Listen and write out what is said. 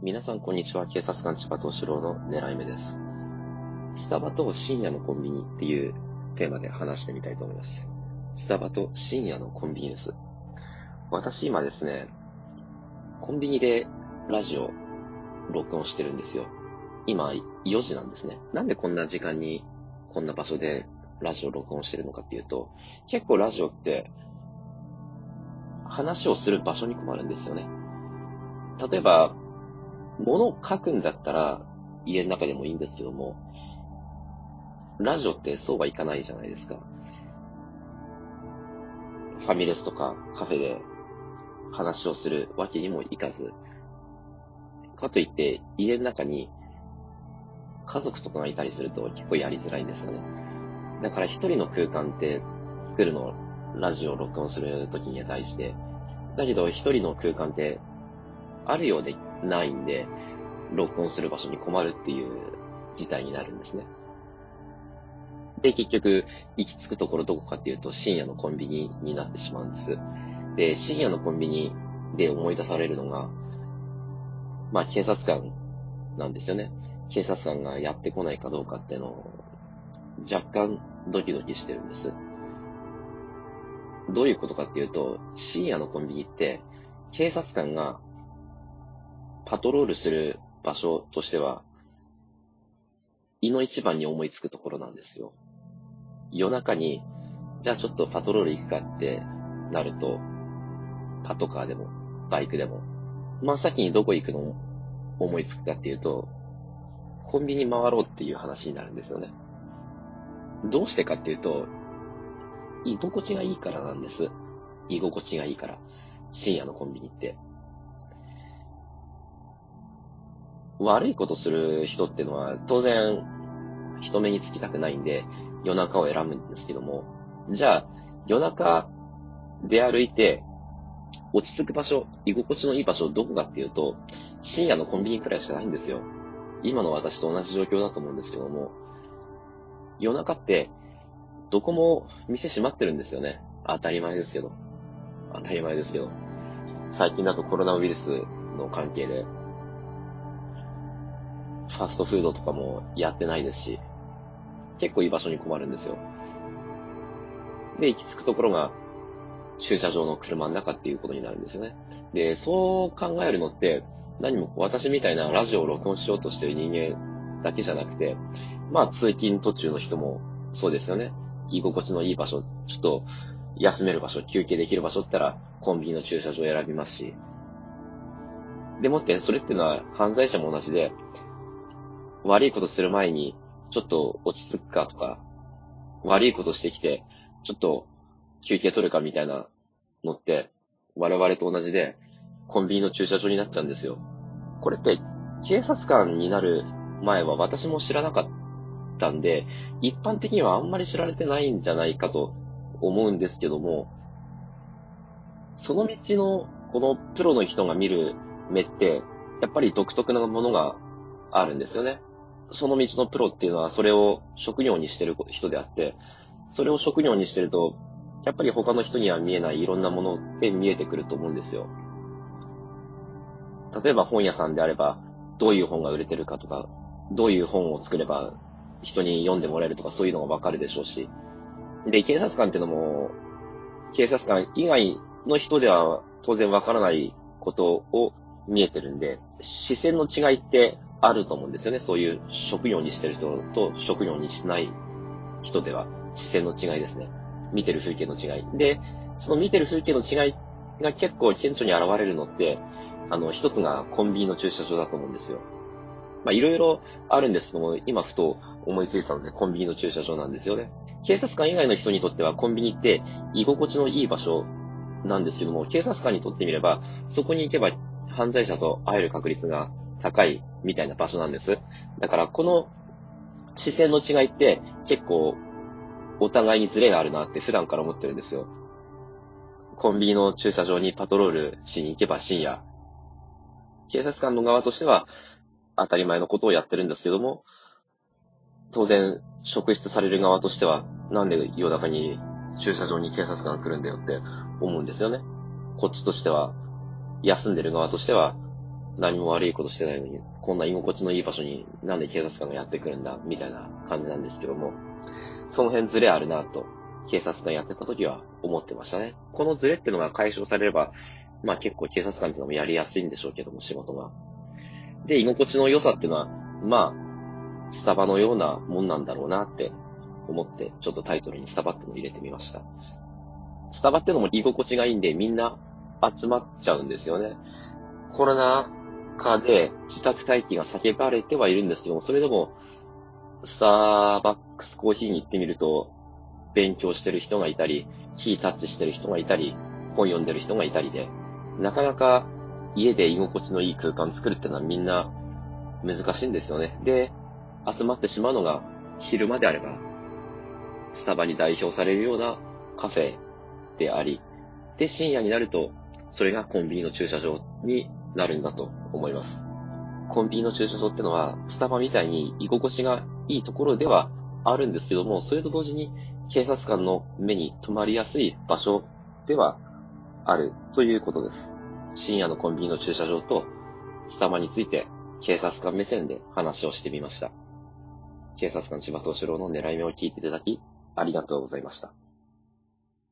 皆さんこんにちは。警察官千葉東四郎の狙い目です。スタバと深夜のコンビニっていうテーマで話してみたいと思います。スタバと深夜のコンビニです。私今ですね、コンビニでラジオ録音してるんですよ。今4時なんですね。なんでこんな時間にこんな場所でラジオ録音してるのかっていうと、結構ラジオって話をする場所に困るんですよね。例えば、物を書くんだったら家の中でもいいんですけども、ラジオってそうはいかないじゃないですか。ファミレスとかカフェで話をするわけにもいかず、かといって家の中に家族とかがいたりすると結構やりづらいんですよね。だから一人の空間って作るの、ラジオを録音するときには大事で、だけど一人の空間ってあるようでないんで、録音する場所に困るっていう事態になるんですね。で、結局、行き着くところどこかっていうと、深夜のコンビニになってしまうんです。で、深夜のコンビニで思い出されるのが、まあ、警察官なんですよね。警察官がやってこないかどうかっていうのを、若干ドキドキしてるんです。どういうことかっていうと、深夜のコンビニって、警察官がパトロールする場所としては、胃の一番に思いつくところなんですよ。夜中に、じゃあちょっとパトロール行くかってなると、パトカーでも、バイクでも、真っ先にどこ行くの思いつくかっていうと、コンビニ回ろうっていう話になるんですよね。どうしてかっていうと、居心地がいいからなんです。居心地がいいから。深夜のコンビニって。悪いことする人ってのは、当然、人目につきたくないんで、夜中を選ぶんですけども、じゃあ、夜中出歩いて、落ち着く場所、居心地のいい場所、どこかっていうと、深夜のコンビニくらいしかないんですよ。今の私と同じ状況だと思うんですけども、夜中って、どこも店閉まってるんですよね。当たり前ですけど。当たり前ですけど。最近だとコロナウイルスの関係で、ファストフードとかもやってないですし、結構いい場所に困るんですよ。で、行き着くところが、駐車場の車の中っていうことになるんですよね。で、そう考えるのって、何も私みたいなラジオを録音しようとしてる人間だけじゃなくて、まあ通勤途中の人もそうですよね。居心地のいい場所、ちょっと休める場所、休憩できる場所って言ったらコンビニの駐車場を選びますし。でもって、それっていうのは犯罪者も同じで、悪いことする前に、ちょっと落ち着くかとか、悪いことしてきて、ちょっと休憩取るかみたいなのって、我々と同じで、コンビニの駐車場になっちゃうんですよ。これって、警察官になる前は私も知らなかったんで、一般的にはあんまり知られてないんじゃないかと思うんですけども、その道の、このプロの人が見る目って、やっぱり独特なものがあるんですよね。その道のプロっていうのはそれを職業にしてる人であって、それを職業にしてると、やっぱり他の人には見えないいろんなものって見えてくると思うんですよ。例えば本屋さんであれば、どういう本が売れてるかとか、どういう本を作れば人に読んでもらえるとかそういうのがわかるでしょうし。で、警察官っていうのも、警察官以外の人では当然わからないことを見えてるんで、視線の違いってあると思うんですよね。そういう職業にしてる人と職業にしない人では視線の違いですね。見てる風景の違い。で、その見てる風景の違いが結構顕著に現れるのって、あの、一つがコンビニの駐車場だと思うんですよ。まあ、いろいろあるんですけども、今ふと思いついたので、コンビニの駐車場なんですよね。警察官以外の人にとっては、コンビニって居心地のいい場所なんですけども、警察官にとってみれば、そこに行けば犯罪者と会える確率が高いみたいな場所なんです。だから、この視線の違いって結構お互いにズレがあるなって普段から思ってるんですよ。コンビニの駐車場にパトロールしに行けば深夜。警察官の側としては当たり前のことをやってるんですけども、当然、職質される側としては、なんで夜中に駐車場に警察官が来るんだよって思うんですよね。こっちとしては、休んでる側としては、何も悪いことしてないのに、こんな居心地のいい場所になんで警察官がやってくるんだ、みたいな感じなんですけども、その辺ズレあるなと、警察官やってた時は思ってましたね。このズレってのが解消されれば、まあ結構警察官ってのもやりやすいんでしょうけども、仕事が。で、居心地の良さっていうのは、まあ、スタバのようなもんなんだろうなって思って、ちょっとタイトルにスタバってのを入れてみました。スタバってのも居心地がいいんで、みんな集まっちゃうんですよね。コロナ禍で自宅待機が叫ばれてはいるんですけども、それでも、スターバックスコーヒーに行ってみると、勉強してる人がいたり、キータッチしてる人がいたり、本読んでる人がいたりで、なかなか家で居心地のいい空間作るってのはみんな難しいんですよね。で、集まってしまうのが昼間であれば、スタバに代表されるようなカフェであり、で、深夜になると、それがコンビニの駐車場になるんだと思います。コンビニの駐車場ってのは、スタバみたいに居心地がいいところではあるんですけども、それと同時に警察官の目に留まりやすい場所ではあるということです。深夜のコンビニの駐車場とスタバについて警察官目線で話をしてみました。警察官千葉東四郎の狙い目を聞いていただき、ありがとうございました。